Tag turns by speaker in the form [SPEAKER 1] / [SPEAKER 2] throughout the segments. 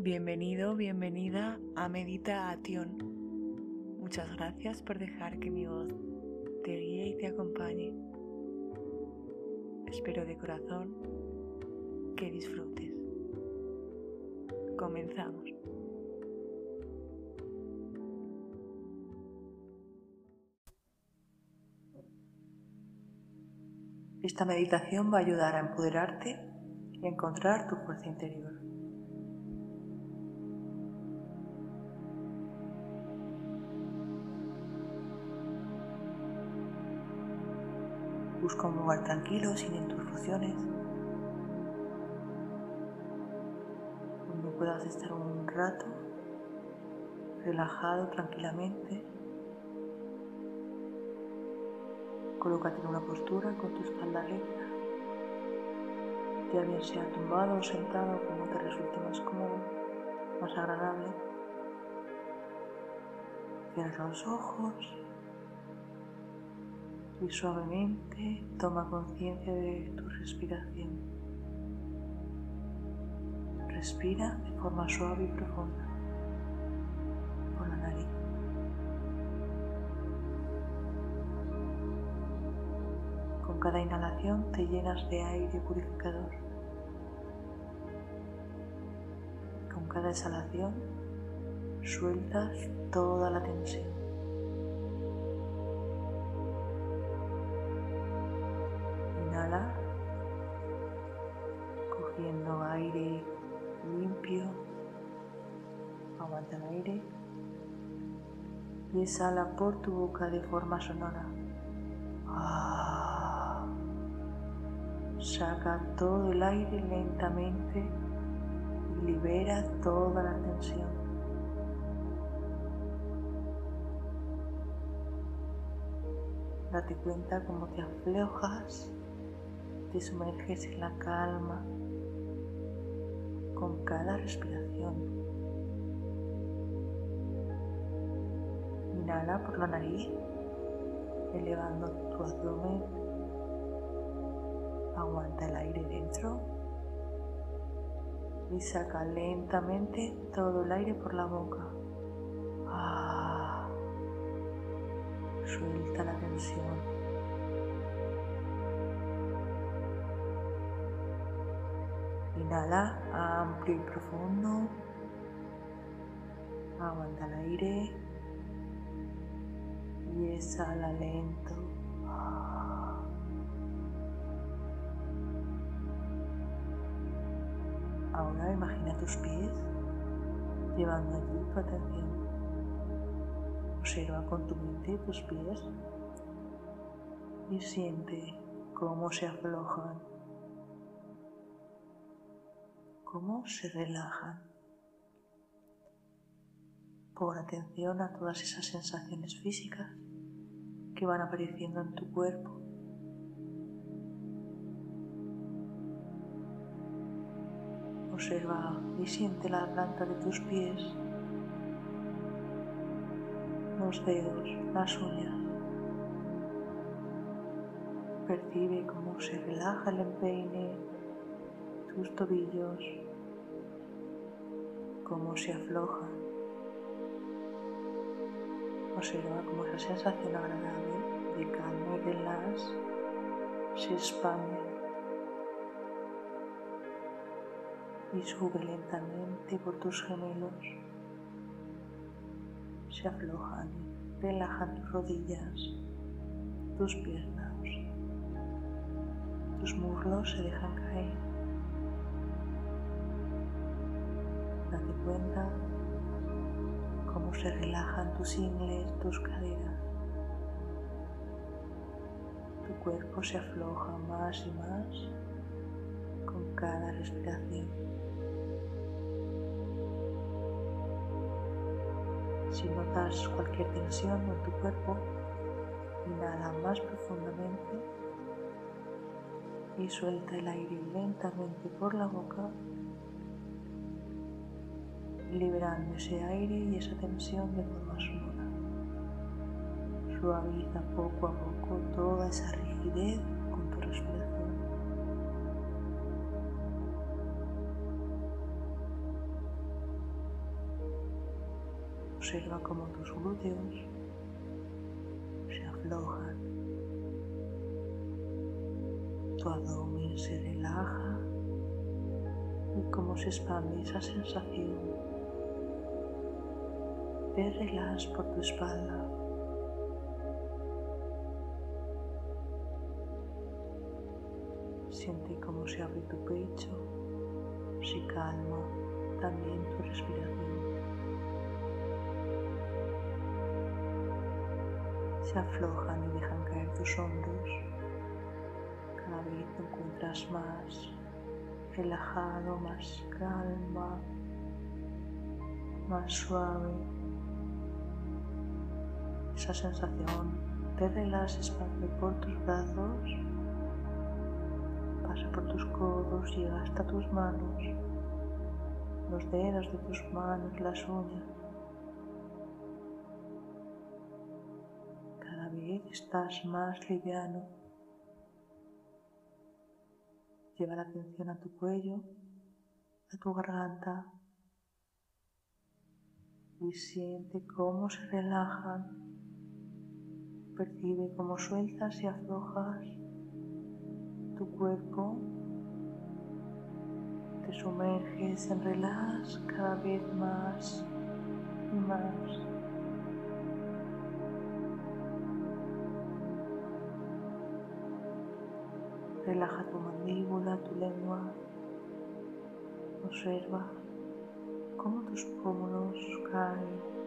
[SPEAKER 1] Bienvenido, bienvenida a Meditación. Muchas gracias por dejar que mi voz te guíe y te acompañe. Espero de corazón que disfrutes. Comenzamos. Esta meditación va a ayudar a empoderarte y a encontrar tu fuerza interior. Busca un lugar tranquilo, sin interrupciones, donde puedas estar un rato relajado tranquilamente. Colócate en una postura con tu espalda recta, ya bien sea tumbado o sentado, como te resulte más cómodo, más agradable. Cierra los ojos y suavemente toma conciencia de tu respiración. Respira de forma suave y profunda por la nariz. Con cada inhalación te llenas de aire purificador. Con cada exhalación sueltas toda la tensión. Exhala por tu boca de forma sonora. Ah. Saca todo el aire lentamente y libera toda la tensión. Date cuenta cómo te aflojas te sumerges en la calma con cada respiración. Inhala por la nariz, elevando tu abdomen. Aguanta el aire dentro y saca lentamente todo el aire por la boca. Ah, suelta la tensión. Inhala amplio y profundo. Aguanta el aire. Exhala lento. Ahora imagina tus pies llevando allí tu atención. Observa con tu mente tus pies y siente cómo se aflojan cómo se relajan. Pon atención a todas esas sensaciones físicas que van apareciendo en tu cuerpo. Observa y siente la planta de tus pies, los dedos, las uñas. Percibe cómo se relaja el empeine, tus tobillos, cómo se aflojan. Observa cómo esa sensación agradable de calma y relax se expande y sube lentamente por tus gemelos. Se aflojan, relajan tus rodillas, tus piernas, tus muslos se dejan caer. Date cuenta cómo se relajan tus ingles, tus caderas. Tu cuerpo se afloja más y más con cada respiración. Si notas cualquier tensión en tu cuerpo, inhala más profundamente y suelta el aire lentamente por la boca liberando ese aire y esa tensión de forma sonora. Suaviza poco a poco toda esa rigidez con tu respiración. Observa cómo tus glúteos se aflojan, tu abdomen se relaja y cómo se expande esa sensación de relax por tu espalda. Siente cómo se abre tu pecho, se calma también tu respiración. Se aflojan y dejan caer tus hombros. Cada vez te encuentras más relajado, más calma, más suave. Esa sensación de relax expande por tus brazos, pasa por tus codos, llega hasta tus manos, los dedos de tus manos, las uñas. Cada vez estás más liviano. Lleva la atención a tu cuello, a tu garganta y siente cómo se relajan. Percibe cómo sueltas y aflojas tu cuerpo. Te sumerges en relax cada vez más y más. Relaja tu mandíbula, tu lengua. Observa cómo tus pómulos caen.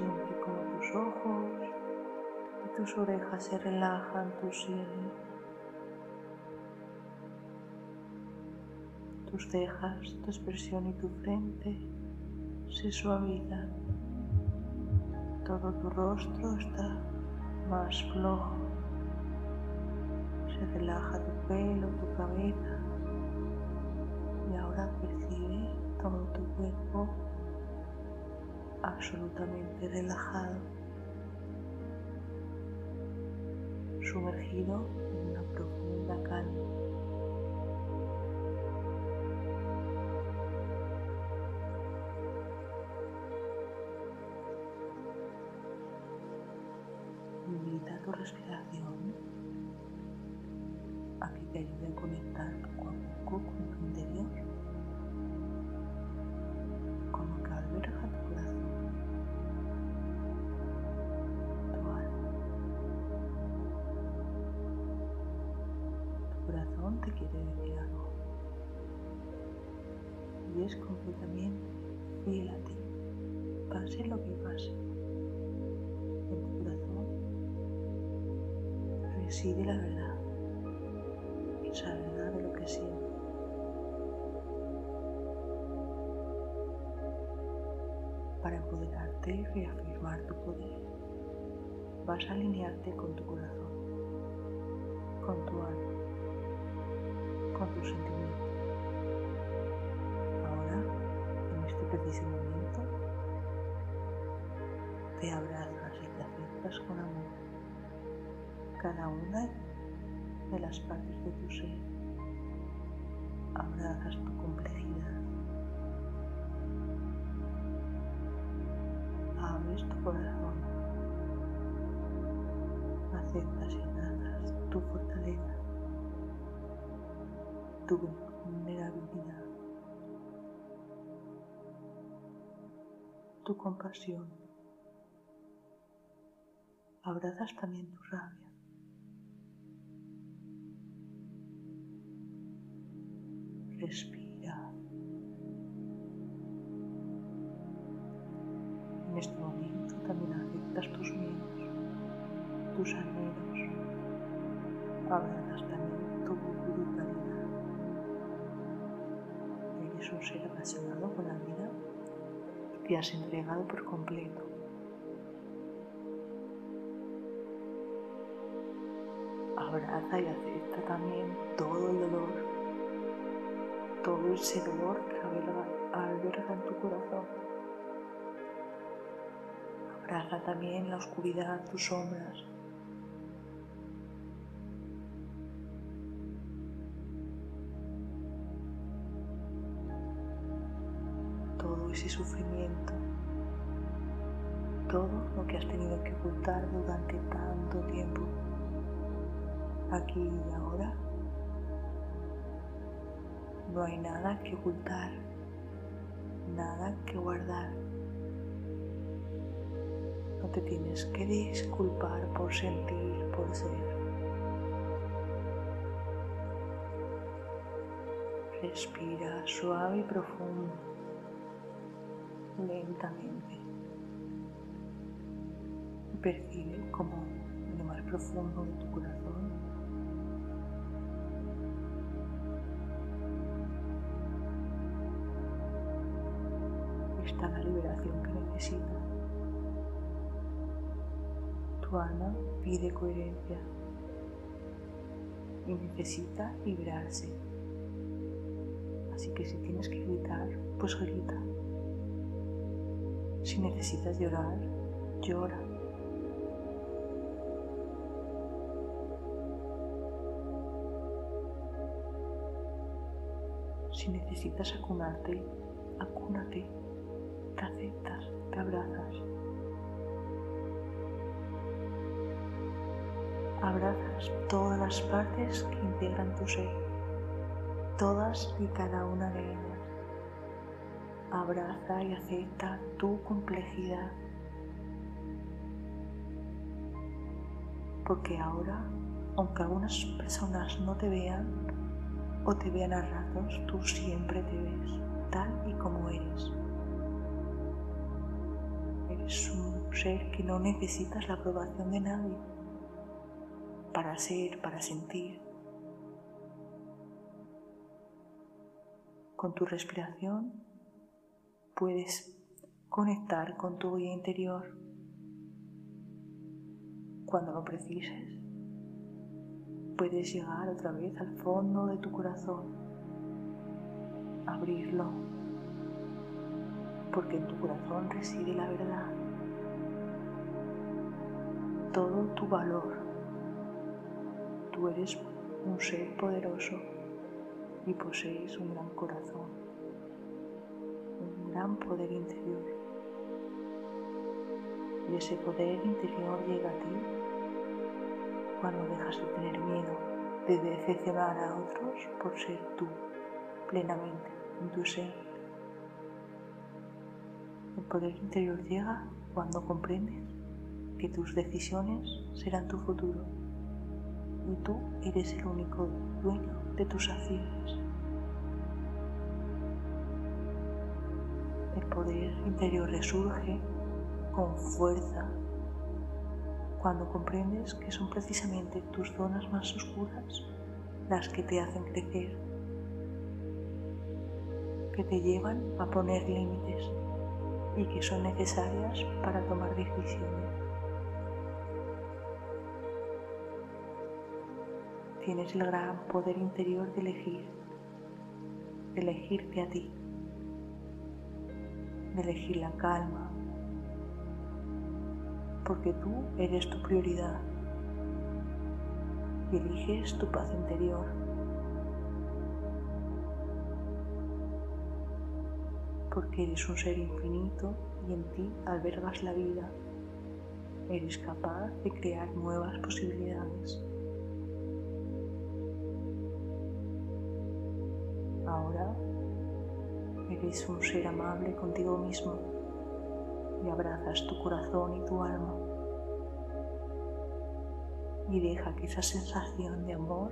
[SPEAKER 1] Siente como tus ojos y tus orejas se relajan, tus sienes, tus cejas, tu expresión y tu frente se suavizan. Todo tu rostro está más flojo. Se relaja tu pelo, tu cabeza. Y ahora percibe todo tu cuerpo absolutamente relajado, sumergido en una profunda calma. Invita tu respiración a que te ayude a conectar poco a poco con tu interior, te quiere decir algo y es completamente fiel a ti, pase lo que pase. En tu corazón reside la verdad, esa verdad de lo que sientes. Para empoderarte y reafirmar tu poder, vas a alinearte con tu corazón, con tu alma, con tus sentimientos. Ahora, en este preciso momento, te abrazas y te aceptas con amor cada una de las partes de tu ser. Abrazas tu complejidad. Abres tu corazón. Aceptas y abrazas tu fortaleza, tu vulnerabilidad, tu compasión. Abrazas también tu rabia. Respira. En este momento también aceptas tus miedos, tus anhelos. Abrazas también Un ser apasionado con la vida. Te has entregado por completo. Abraza y acepta también todo el dolor todo ese dolor que alberga en tu corazón. Abraza también la oscuridad, tus sombras. Ese sufrimiento, todo lo que has tenido que ocultar durante tanto tiempo, aquí y ahora. No hay nada que ocultar, nada que guardar. No te tienes que disculpar por sentir, por ser. Respira suave y profundo, lentamente. Percibe como en lo más profundo de tu corazón está la liberación que necesita. Tu alma pide coherencia y necesita liberarse. Así que si tienes que gritar, pues grita. Si necesitas llorar, llora. Si necesitas acunarte, acúnate, te aceptas, te abrazas. Abrazas todas las partes que integran tu ser todas y cada una de ellas. Abraza y acepta tu complejidad. Porque ahora, aunque algunas personas no te vean o te vean a ratos, tú siempre te ves tal y como eres. Eres un ser que no necesitas la aprobación de nadie para ser, para sentir, Con tu respiración puedes conectar con tu guía interior cuando lo precises. Puedes llegar otra vez al fondo de tu corazón, abrirlo, porque en tu corazón reside la verdad, todo tu valor. Tú eres un ser poderoso y poseéis un gran corazón, gran poder interior. Y ese poder interior llega a ti cuando dejas de tener miedo de decepcionar a otros por ser tú plenamente en tu ser. El poder interior llega cuando comprendes que tus decisiones serán tu futuro y tú eres el único dueño de tus acciones. El poder interior resurge con fuerza cuando comprendes que son precisamente tus zonas más oscuras las que te hacen crecer, que te llevan a poner límites y que son necesarias para tomar decisiones. tienes el gran poder interior de elegir, de elegirte a ti, de elegir la calma, porque tú eres tu prioridad y eliges tu paz interior. Porque eres un ser infinito y en ti albergas la vida. Eres capaz de crear nuevas posibilidades. Ahora eres un ser amable contigo mismo y abrazas tu corazón y tu alma y deja que esa sensación de amor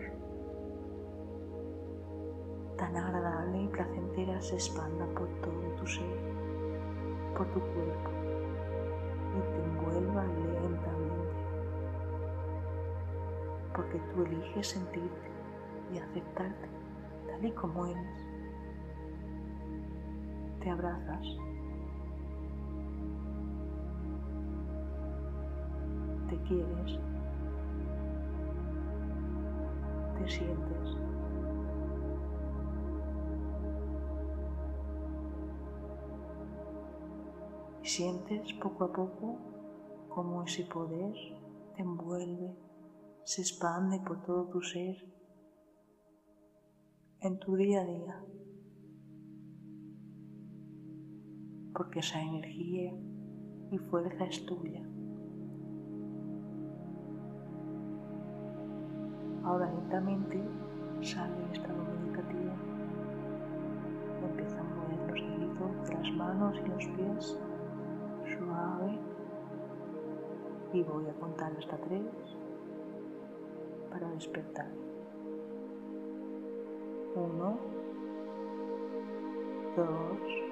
[SPEAKER 1] tan agradable y placentera se expanda por todo tu ser, por tu cuerpo y te envuelva lentamente, porque tú eliges sentirte y aceptarte tal y como eres. Te abrazas. Te quieres. Te sientes. Y sientes poco a poco cómo ese poder te envuelve, se expande por todo tu ser en tu día a día. Porque esa energía y fuerza es tuya. Ahora lentamente sale del estado meditativo. Empieza a mover los deditos de las manos y los pies suave y voy a contar hasta tres para despertar. Uno, dos,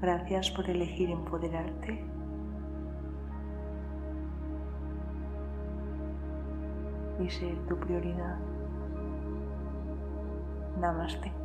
[SPEAKER 1] Gracias por elegir empoderarte. Y ser tu prioridad. Namaste.